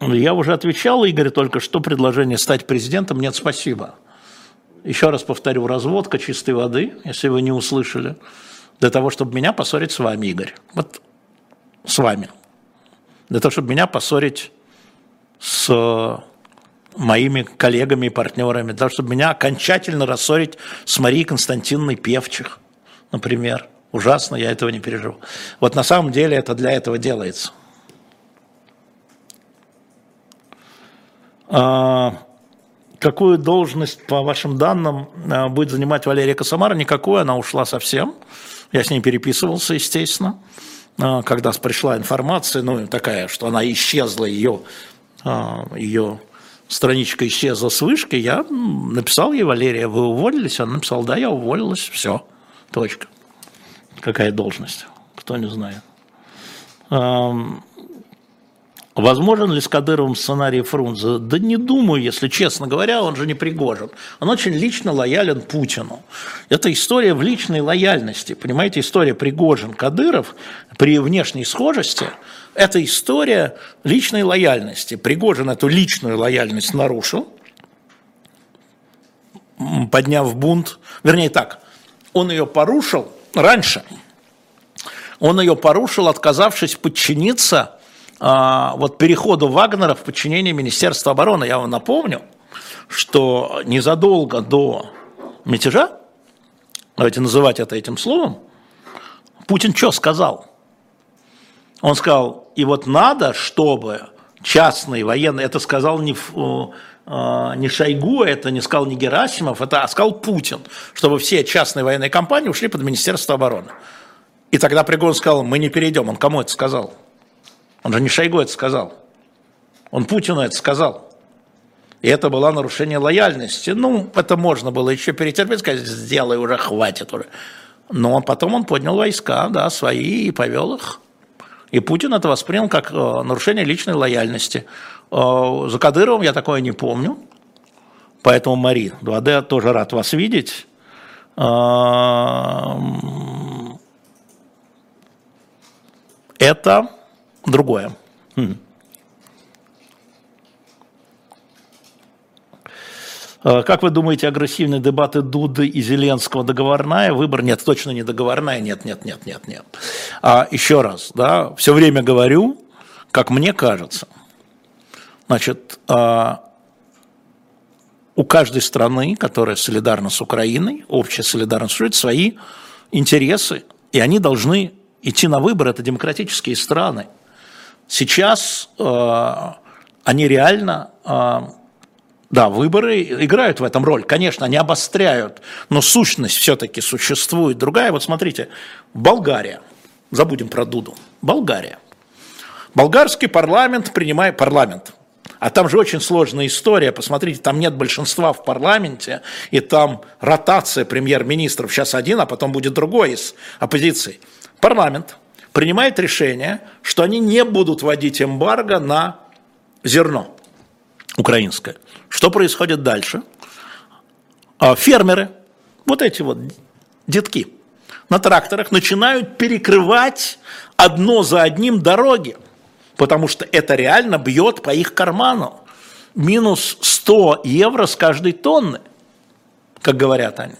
[SPEAKER 2] Я уже отвечал Игорь только что предложение стать президентом. Нет, спасибо. Еще раз повторю, разводка чистой воды, если вы не услышали, для того, чтобы меня поссорить с вами, Игорь. Вот с вами. Для того, чтобы меня поссорить с моими коллегами и партнерами, для того, чтобы меня окончательно рассорить с Марией Константиновной Певчих, например. Ужасно, я этого не переживу. Вот на самом деле это для этого делается. Какую должность, по вашим данным, а, будет занимать Валерия Косомара? Никакую, она ушла совсем. Я с ней переписывался, естественно. А, когда пришла информация, ну, такая, что она исчезла, ее, ее страничка исчезла с вышкой, я написал ей, Валерия, вы уволились? Она написала, да, я уволилась, все, точка. Какая должность, кто не знает. Возможен ли с Кадыровым сценарий Фрунзе? Да не думаю, если честно говоря, он же не Пригожин. Он очень лично лоялен Путину. Это история в личной лояльности. Понимаете, история Пригожин-Кадыров при внешней схожести – это история личной лояльности. Пригожин эту личную лояльность нарушил, подняв бунт. Вернее так, он ее порушил раньше. Он ее порушил, отказавшись подчиниться – вот переходу Вагнера в подчинение Министерства обороны. Я вам напомню, что незадолго до мятежа, давайте называть это этим словом, Путин что сказал? Он сказал, и вот надо, чтобы частные военные, это сказал не, а, не Шойгу, это не сказал не Герасимов, это а сказал Путин, чтобы все частные военные компании ушли под Министерство обороны. И тогда Пригон сказал, мы не перейдем. Он кому это сказал? Он же не Шойгу это сказал. Он Путину это сказал. И это было нарушение лояльности. Ну, это можно было еще перетерпеть, сказать, сделай уже, хватит уже. Но потом он поднял войска, да, свои, и повел их. И Путин это воспринял как э, нарушение личной лояльности. Э, за Кадыровым я такое не помню. Поэтому, Мари, 2D тоже рад вас видеть. Э, это другое. Хм. А, как вы думаете, агрессивные дебаты Дуды и Зеленского договорная? Выбор нет, точно не договорная, нет, нет, нет, нет, нет. А еще раз, да, все время говорю, как мне кажется, значит, а, у каждой страны, которая солидарна с Украиной, общая солидарность, свои интересы, и они должны идти на выбор, это демократические страны. Сейчас э, они реально, э, да, выборы играют в этом роль. Конечно, они обостряют, но сущность все-таки существует другая. Вот смотрите, Болгария, забудем про Дуду, Болгария. Болгарский парламент принимает парламент. А там же очень сложная история. Посмотрите, там нет большинства в парламенте, и там ротация премьер-министров. Сейчас один, а потом будет другой из оппозиции. Парламент принимает решение, что они не будут вводить эмбарго на зерно украинское. Что происходит дальше? А фермеры, вот эти вот детки на тракторах начинают перекрывать одно за одним дороги, потому что это реально бьет по их карману. Минус 100 евро с каждой тонны, как говорят они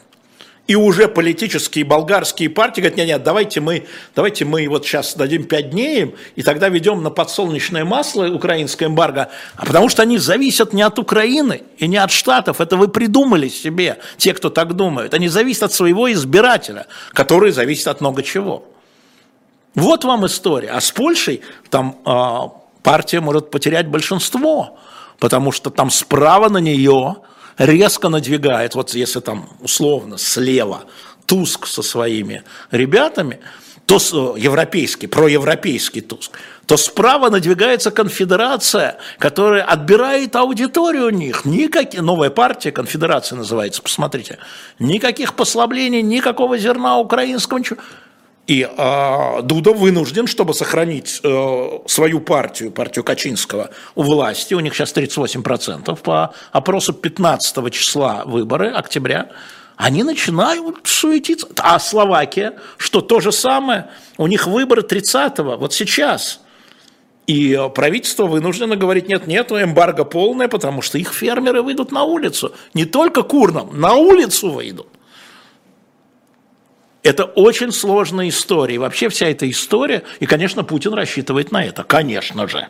[SPEAKER 2] и уже политические болгарские партии говорят, нет, нет, давайте мы, давайте мы вот сейчас дадим 5 дней и тогда ведем на подсолнечное масло украинское эмбарго, а потому что они зависят не от Украины и не от Штатов, это вы придумали себе, те, кто так думают, они зависят от своего избирателя, который зависит от много чего. Вот вам история. А с Польшей там э, партия может потерять большинство, потому что там справа на нее резко надвигает, вот если там условно слева Туск со своими ребятами, то европейский, проевропейский Туск, то справа надвигается конфедерация, которая отбирает аудиторию у них. Никакие, новая партия, конфедерация называется, посмотрите. Никаких послаблений, никакого зерна украинского, ничего. И э, Дуда вынужден, чтобы сохранить э, свою партию, партию Качинского, у власти, у них сейчас 38%, по опросу 15 числа выборы, октября, они начинают суетиться. А Словакия, что то же самое, у них выборы 30-го, вот сейчас. И правительство вынуждено говорить, нет, нет, эмбарго полное, потому что их фермеры выйдут на улицу. Не только курным, на улицу выйдут. Это очень сложная история. И вообще вся эта история, и, конечно, Путин рассчитывает на это, конечно же.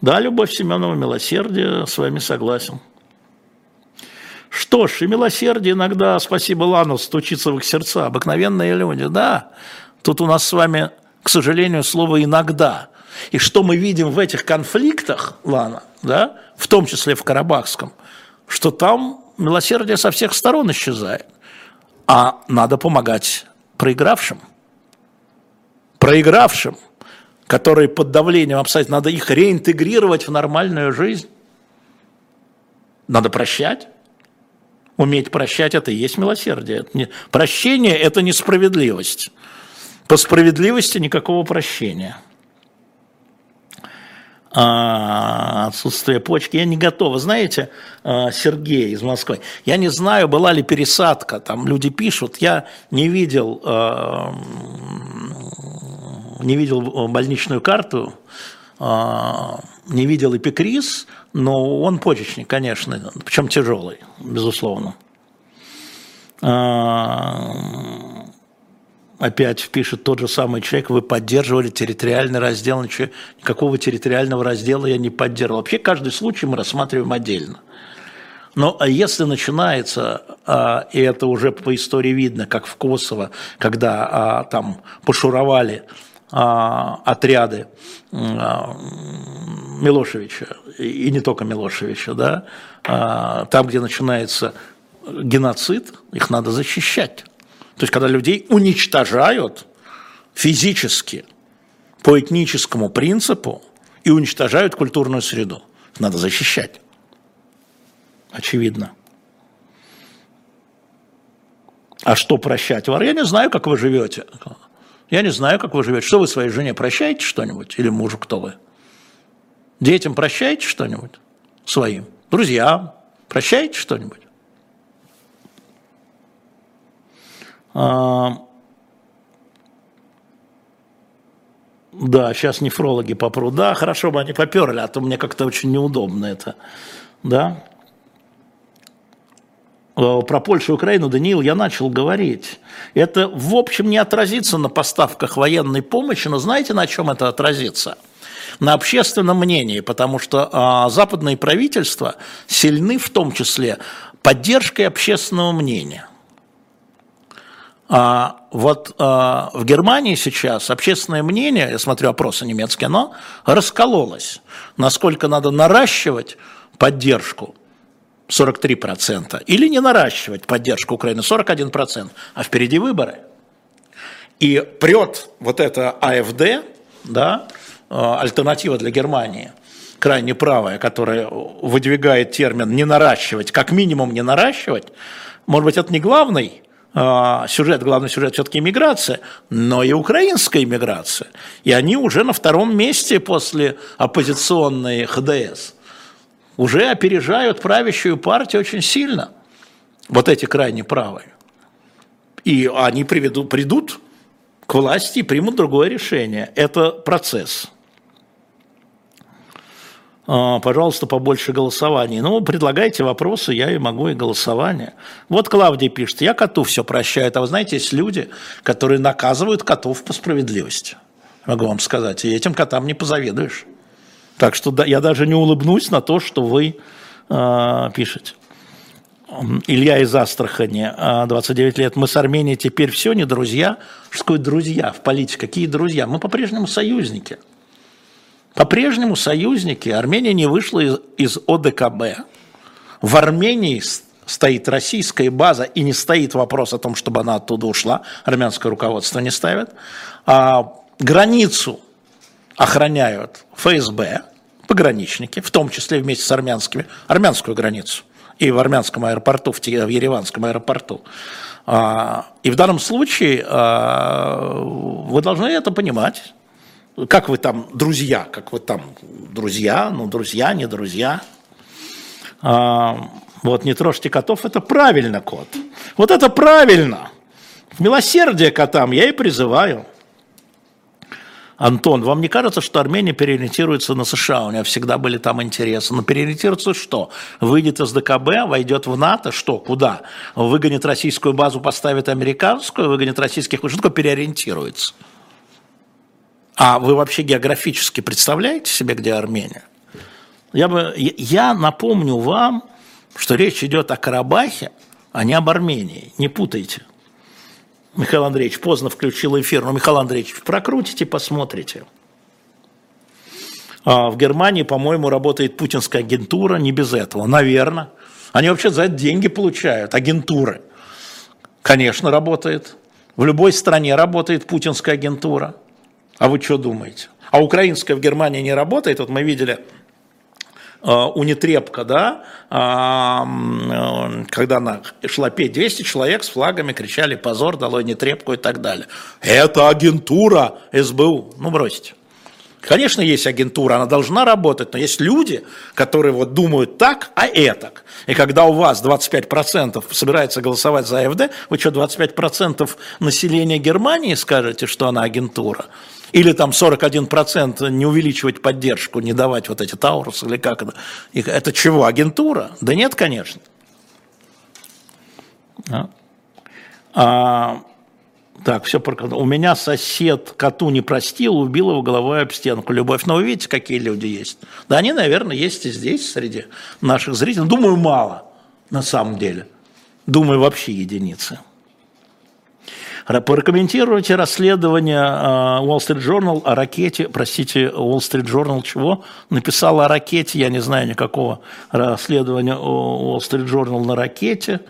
[SPEAKER 2] Да, Любовь Семенова, милосердие, с вами согласен. Что ж, и милосердие иногда, спасибо Лану, стучится в их сердца. Обыкновенные люди, да. Тут у нас с вами, к сожалению, слово «иногда». И что мы видим в этих конфликтах, Лана, да, в том числе в Карабахском, что там милосердие со всех сторон исчезает. А надо помогать проигравшим. Проигравшим, которые под давлением обстоятельств, надо их реинтегрировать в нормальную жизнь. Надо прощать. Уметь прощать – это и есть милосердие. Это не, прощение – это несправедливость. По справедливости никакого прощения. А, отсутствие почки. Я не готова. Знаете, а, Сергей из Москвы, я не знаю, была ли пересадка. Там люди пишут, я не видел, а, не видел больничную карту, не видел эпикриз, но он почечник, конечно, причем тяжелый, безусловно. А, опять пишет тот же самый человек, вы поддерживали территориальный раздел, ничего, никакого территориального раздела я не поддерживал. Вообще каждый случай мы рассматриваем отдельно. Но а если начинается, а, и это уже по истории видно, как в Косово, когда там пошуровали отряды Милошевича, и не только Милошевича, да, а, там, где начинается геноцид, их надо защищать. То есть, когда людей уничтожают физически, по этническому принципу, и уничтожают культурную среду, надо защищать. Очевидно. А что прощать? Я не знаю, как вы живете. Я не знаю, как вы живете. Что вы своей жене прощаете что-нибудь? Или мужу кто вы? Детям прощаете что-нибудь своим? Друзьям прощаете что-нибудь? Да, сейчас нефрологи попрут. Да, хорошо бы они поперли, а то мне как-то очень неудобно это. Да. Э, про Польшу и Украину, Даниил, я начал говорить. Это, в общем, не отразится на поставках военной помощи, но знаете, на чем это отразится? на общественном мнении, потому что а, западные правительства сильны в том числе поддержкой общественного мнения. А вот а, в Германии сейчас общественное мнение, я смотрю опросы немецкие, оно раскололось. Насколько надо наращивать поддержку? 43%, или не наращивать поддержку Украины? 41%, а впереди выборы. И прет вот это АФД, да, Э, альтернатива для Германии, крайне правая, которая выдвигает термин «не наращивать», как минимум не наращивать, может быть, это не главный сюжет, главный сюжет все-таки иммиграция, но и украинская иммиграция. И они уже на втором месте после оппозиционной ХДС уже опережают правящую партию очень сильно. Вот эти крайне правые. И они приведут, придут к власти и примут другое решение. Это процесс. А, пожалуйста, побольше голосований. Ну, предлагайте вопросы, я и могу и голосование. Вот Клавдий пишет, я коту все прощаю. А вы знаете, есть люди, которые наказывают котов по справедливости. Могу вам сказать, и этим котам не позавидуешь. Так что да, я даже не улыбнусь на то, что вы э, пишете. Илья из Астрахани, 29 лет. Мы с Арменией теперь все не друзья. Что такое друзья в политике? Какие друзья? Мы по-прежнему союзники. По-прежнему союзники. Армения не вышла из, из ОДКБ. В Армении стоит российская база и не стоит вопрос о том, чтобы она оттуда ушла, армянское руководство не ставит, а границу охраняют ФСБ, пограничники, в том числе вместе с армянскими, армянскую границу и в армянском аэропорту, в Ереванском аэропорту. А, и в данном случае а, вы должны это понимать. Как вы там, друзья, как вы там, друзья, ну, друзья, не друзья. А, вот не трожьте котов, это правильно, кот. Вот это правильно. Милосердие котам я и призываю. Антон, вам не кажется, что Армения переориентируется на США? У нее всегда были там интересы. Но переориентируется что? Выйдет из ДКБ, войдет в НАТО, что? Куда? Выгонит российскую базу, поставит американскую, выгонит российских... Что такое переориентируется? А вы вообще географически представляете себе, где Армения? Я, бы, я напомню вам, что речь идет о Карабахе, а не об Армении. Не путайте. Михаил Андреевич поздно включил эфир, но, Михаил Андреевич, прокрутите, посмотрите. А в Германии, по-моему, работает путинская агентура, не без этого, наверное. Они вообще за это деньги получают, агентуры. Конечно, работает. В любой стране работает путинская агентура. А вы что думаете? А украинская в Германии не работает? Вот мы видели Э, унитрепка, да, э, когда она шла петь, 200 человек с флагами кричали «позор, долой нетрепку» и так далее. Это агентура СБУ. Ну, бросьте. Конечно, есть агентура, она должна работать, но есть люди, которые вот думают так, а этак. И когда у вас 25% собирается голосовать за АФД, вы что, 25% населения Германии скажете, что она агентура? Или там 41% не увеличивать поддержку, не давать вот эти Таурусы, или как это? Это чего, агентура? Да нет, конечно. А, а, так, все У меня сосед коту не простил, убил его головой об стенку. Любовь. Но вы видите, какие люди есть. Да они, наверное, есть и здесь, среди наших зрителей. Думаю, мало на самом деле. Думаю, вообще единицы. Прокомментируйте расследование а, Wall Street Journal о ракете, простите, Wall Street Journal чего? Написала о ракете, я не знаю никакого расследования Wall Street Journal на ракете.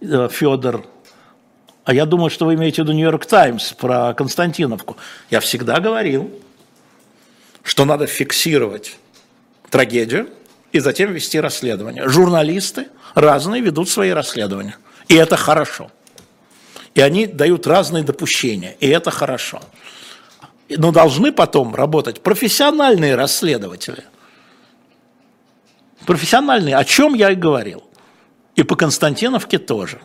[SPEAKER 2] Э, Федор а я думаю, что вы имеете в виду Нью-Йорк Таймс про Константиновку. Я всегда говорил, что надо фиксировать трагедию и затем вести расследование. Журналисты разные ведут свои расследования. И это хорошо. И они дают разные допущения. И это хорошо. Но должны потом работать профессиональные расследователи. Профессиональные, о чем я и говорил. И по Константиновке тоже.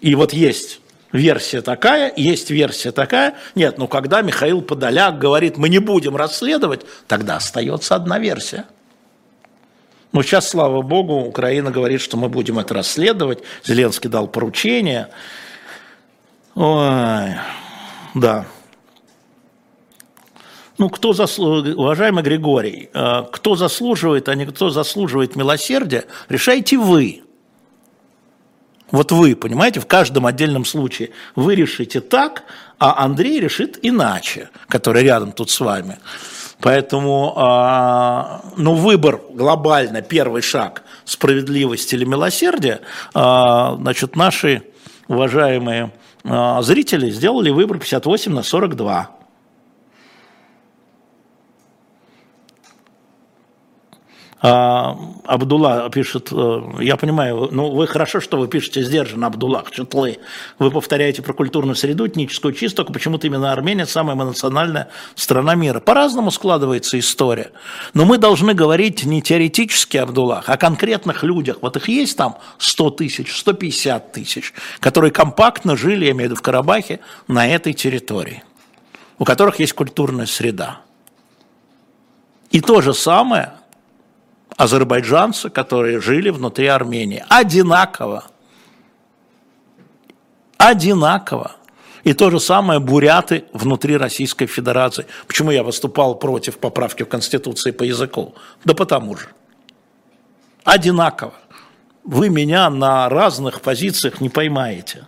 [SPEAKER 2] И вот есть версия такая, есть версия такая. Нет, ну когда Михаил Подоляк говорит, мы не будем расследовать, тогда остается одна версия. Но сейчас, слава богу, Украина говорит, что мы будем это расследовать. Зеленский дал поручение. Ой, да. Ну, кто заслуживает, уважаемый Григорий, э, кто заслуживает, а не кто заслуживает милосердия, решайте вы. Вот вы, понимаете, в каждом отдельном случае вы решите так, а Андрей решит иначе, который рядом тут с вами. Поэтому, а, ну, выбор глобально, первый шаг справедливости или милосердия, а, значит, наши уважаемые а, зрители сделали выбор 58 на 42. А, Абдулла пишет, э, я понимаю, ну вы хорошо, что вы пишете сдержанно, Абдуллах, Чутлы. Вы повторяете про культурную среду, этническую чистку, почему-то именно Армения самая эмоциональная страна мира. По-разному складывается история. Но мы должны говорить не теоретически, Абдуллах, а о конкретных людях. Вот их есть там 100 тысяч, 150 тысяч, которые компактно жили, я имею в виду в Карабахе, на этой территории, у которых есть культурная среда. И то же самое – азербайджанцы, которые жили внутри Армении. Одинаково. Одинаково. И то же самое буряты внутри Российской Федерации. Почему я выступал против поправки в Конституции по языку? Да потому же. Одинаково. Вы меня на разных позициях не поймаете.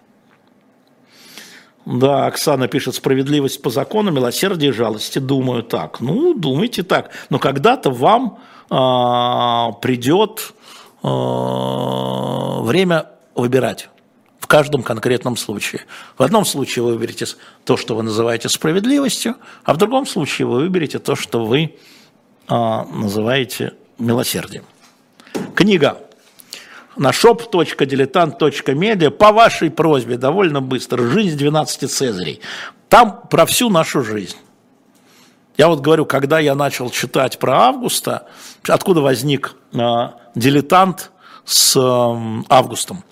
[SPEAKER 2] Да, Оксана пишет, справедливость по закону, милосердие и жалости. Думаю так. Ну, думайте так. Но когда-то вам придет время выбирать в каждом конкретном случае. В одном случае вы выберете то, что вы называете справедливостью, а в другом случае вы выберете то, что вы а, называете милосердием. Книга на shop.diletant.media по вашей просьбе довольно быстро «Жизнь 12 Цезарей». Там про всю нашу жизнь. Я вот говорю, когда я начал читать про Августа, откуда возник э, дилетант с э, Августом,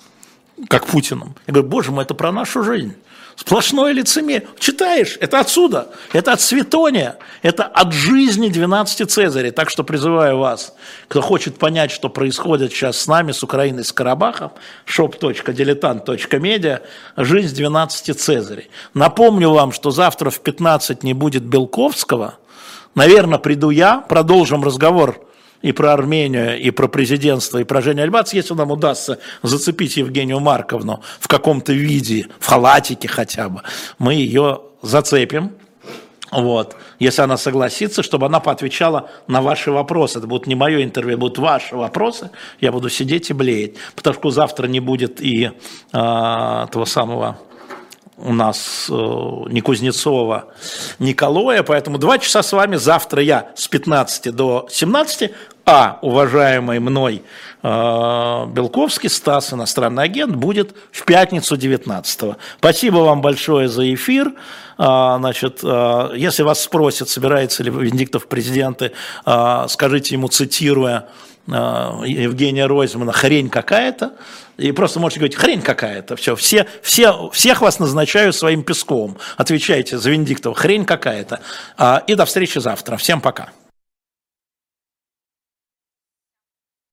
[SPEAKER 2] как Путиным. Я говорю, боже мой, это про нашу жизнь. Сплошное лицемерие. Читаешь, это отсюда, это от Светония, это от жизни 12 Цезарей. Так что призываю вас, кто хочет понять, что происходит сейчас с нами, с Украиной, с Карабахом, shop.diletant.media, жизнь 12 Цезарей. Напомню вам, что завтра в 15 не будет Белковского. Наверное, приду я, продолжим разговор и про Армению, и про президентство, и про Женю Альбац, если нам удастся зацепить Евгению Марковну в каком-то виде, в халатике хотя бы, мы ее зацепим, вот, если она согласится, чтобы она поотвечала на ваши вопросы. Это будет не мое интервью, будут ваши вопросы. Я буду сидеть и блеять, потому что завтра не будет и э, того самого у нас э, не Кузнецова, Николая, поэтому два часа с вами завтра я с 15 до 17, а уважаемый мной э, Белковский Стас, иностранный агент, будет в пятницу 19 -го. Спасибо вам большое за эфир. Э, значит, э, если вас спросят, собирается ли Венедиктов президенты, э, скажите ему, цитируя э, Евгения Ройзмана, хрень какая-то, и просто можете говорить, хрень какая-то, все, все, все, всех вас назначаю своим песком. Отвечайте за Венедиктова, хрень какая-то. И до встречи завтра. Всем пока.